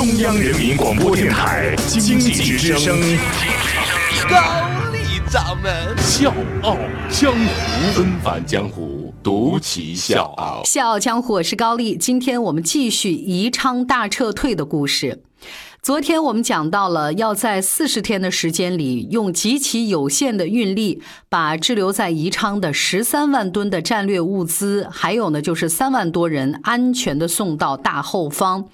中央人民广播电台经济之声，高丽掌门笑傲江湖，恩返江湖，独骑笑傲。笑傲江湖，我是高丽。今天我们继续宜昌大撤退的故事。昨天我们讲到了，要在四十天的时间里，用极其有限的运力，把滞留在宜昌的十三万吨的战略物资，还有呢就是三万多人，安全的送到大后方。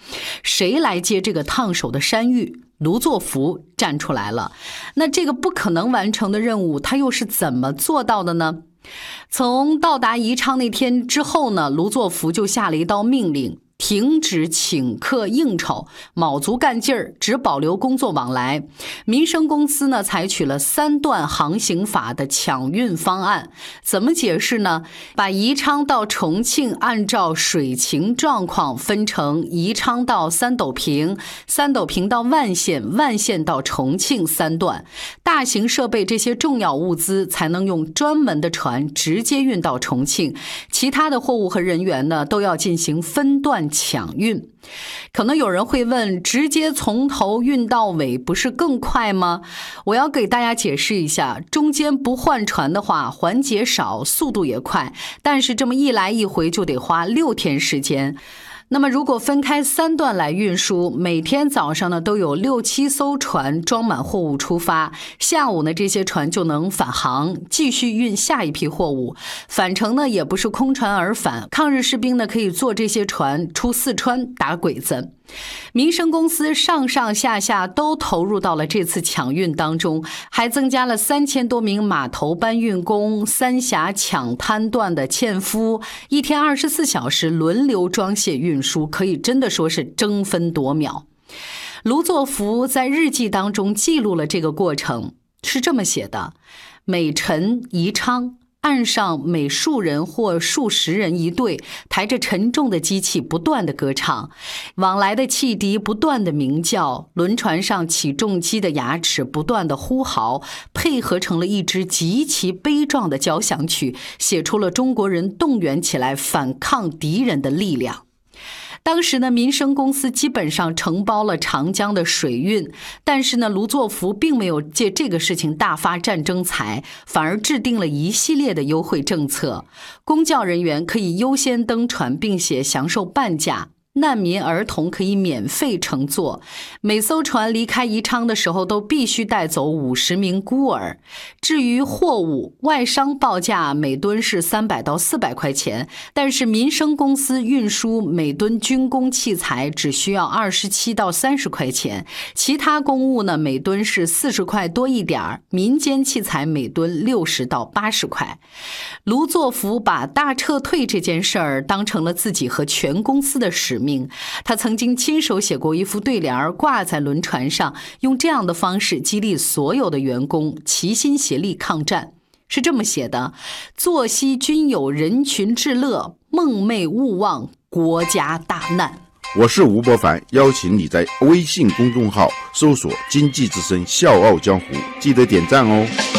谁来接这个烫手的山芋？卢作孚站出来了。那这个不可能完成的任务，他又是怎么做到的呢？从到达宜昌那天之后呢，卢作孚就下了一道命令。停止请客应酬，卯足干劲儿，只保留工作往来。民生公司呢，采取了三段航行法的抢运方案。怎么解释呢？把宜昌到重庆按照水情状况分成宜昌到三斗坪、三斗坪到万县、万县到重庆三段。大型设备这些重要物资才能用专门的船直接运到重庆，其他的货物和人员呢，都要进行分段。抢运，可能有人会问：直接从头运到尾不是更快吗？我要给大家解释一下，中间不换船的话，环节少，速度也快，但是这么一来一回就得花六天时间。那么，如果分开三段来运输，每天早上呢都有六七艘船装满货物出发，下午呢这些船就能返航，继续运下一批货物。返程呢也不是空船而返，抗日士兵呢可以坐这些船出四川打鬼子。民生公司上上下下都投入到了这次抢运当中，还增加了三千多名码头搬运工、三峡抢滩段的纤夫，一天二十四小时轮流装卸运输，可以真的说是争分夺秒。卢作孚在日记当中记录了这个过程，是这么写的：每晨宜昌。岸上每数人或数十人一队，抬着沉重的机器，不断的歌唱；往来的汽笛不断的鸣叫；轮船上起重机的牙齿不断的呼嚎，配合成了一支极其悲壮的交响曲，写出了中国人动员起来反抗敌人的力量。当时呢，民生公司基本上承包了长江的水运，但是呢，卢作孚并没有借这个事情大发战争财，反而制定了一系列的优惠政策，公教人员可以优先登船，并且享受半价。难民儿童可以免费乘坐，每艘船离开宜昌的时候都必须带走五十名孤儿。至于货物，外商报价每吨是三百到四百块钱，但是民生公司运输每吨军工器材只需要二十七到三十块钱，其他公务呢每吨是四十块多一点儿，民间器材每吨六十到八十块。卢作孚把大撤退这件事儿当成了自己和全公司的使命。命，他曾经亲手写过一副对联儿，挂在轮船上，用这样的方式激励所有的员工齐心协力抗战。是这么写的：坐惜君有人群至乐，梦寐勿忘国家大难。我是吴伯凡，邀请你在微信公众号搜索“经济之声笑傲江湖”，记得点赞哦。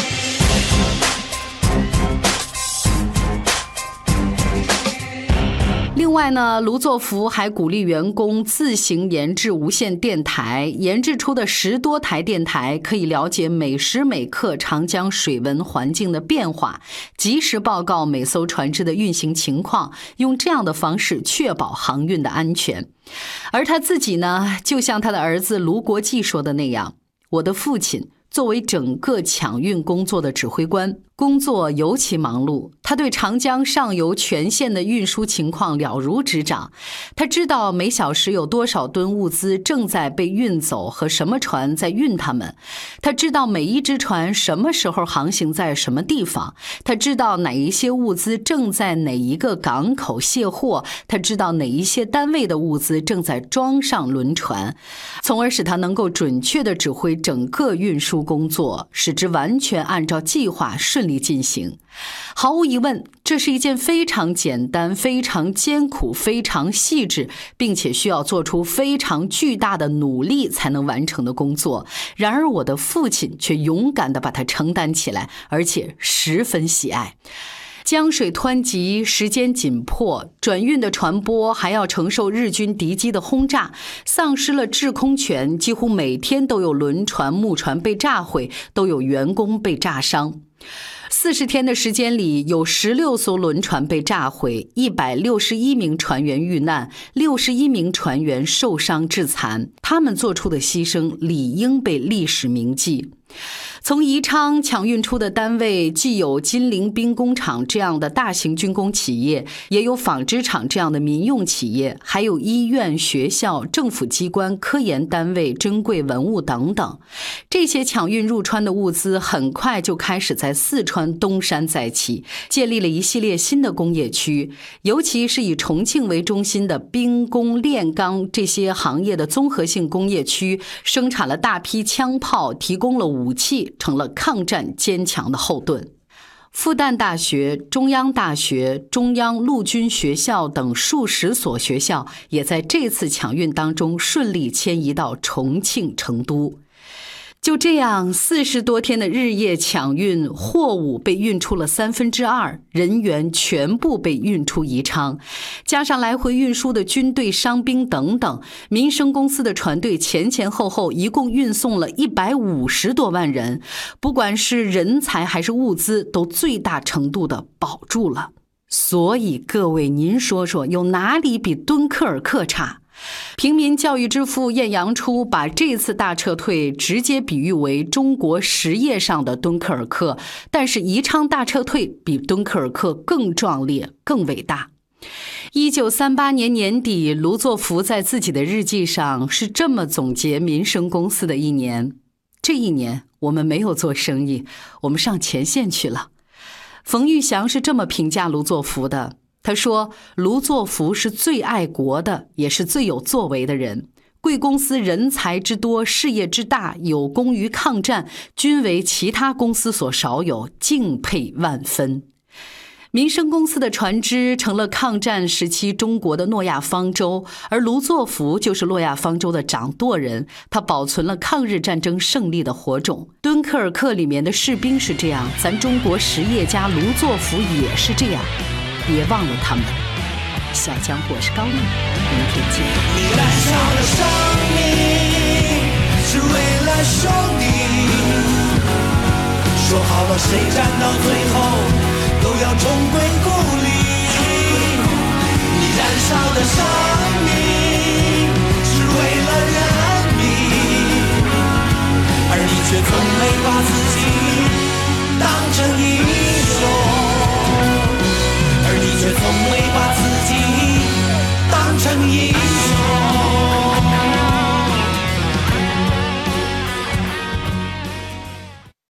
外呢，卢作孚还鼓励员工自行研制无线电台，研制出的十多台电台可以了解每时每刻长江水文环境的变化，及时报告每艘船只的运行情况，用这样的方式确保航运的安全。而他自己呢，就像他的儿子卢国际说的那样：“我的父亲作为整个抢运工作的指挥官。”工作尤其忙碌，他对长江上游全线的运输情况了如指掌。他知道每小时有多少吨物资正在被运走和什么船在运它们。他知道每一只船什么时候航行在什么地方。他知道哪一些物资正在哪一个港口卸货。他知道哪一些单位的物资正在装上轮船，从而使他能够准确地指挥整个运输工作，使之完全按照计划顺。利进行，毫无疑问，这是一件非常简单、非常艰苦、非常细致，并且需要做出非常巨大的努力才能完成的工作。然而，我的父亲却勇敢地把它承担起来，而且十分喜爱。江水湍急，时间紧迫，转运的船舶还要承受日军敌机的轰炸，丧失了制空权，几乎每天都有轮船、木船被炸毁，都有员工被炸伤。四十天的时间里，有十六艘轮船被炸毁，一百六十一名船员遇难，六十一名船员受伤致残。他们做出的牺牲理应被历史铭记。从宜昌抢运出的单位，既有金陵兵工厂这样的大型军工企业，也有纺织厂这样的民用企业，还有医院、学校、政府机关、科研单位、珍贵文物等等。这些抢运入川的物资，很快就开始在四川东山再起，建立了一系列新的工业区。尤其是以重庆为中心的兵工炼钢这些行业的综合性工业区，生产了大批枪炮，提供了武器。成了抗战坚强的后盾。复旦大学、中央大学、中央陆军学校等数十所学校，也在这次抢运当中顺利迁移到重庆、成都。就这样，四十多天的日夜抢运，货物被运出了三分之二，人员全部被运出宜昌，加上来回运输的军队、伤兵等等，民生公司的船队前前后后一共运送了一百五十多万人，不管是人才还是物资，都最大程度的保住了。所以，各位，您说说，有哪里比敦刻尔克差？平民教育之父晏阳初把这次大撤退直接比喻为中国实业上的敦刻尔克，但是宜昌大撤退比敦刻尔克更壮烈、更伟大。一九三八年年底，卢作孚在自己的日记上是这么总结民生公司的一年：这一年我们没有做生意，我们上前线去了。冯玉祥是这么评价卢作孚的。他说：“卢作孚是最爱国的，也是最有作为的人。贵公司人才之多，事业之大，有功于抗战，均为其他公司所少有，敬佩万分。民生公司的船只成了抗战时期中国的诺亚方舟，而卢作孚就是诺亚方舟的掌舵人。他保存了抗日战争胜利的火种。敦刻尔克里面的士兵是这样，咱中国实业家卢作孚也是这样。”别忘了他们。小强，我是高丽，明天见。你燃烧了生命，是为了兄弟。说好了，谁站到最后都要重归故里。你燃烧的生命是为了人民，而你却从没把自己。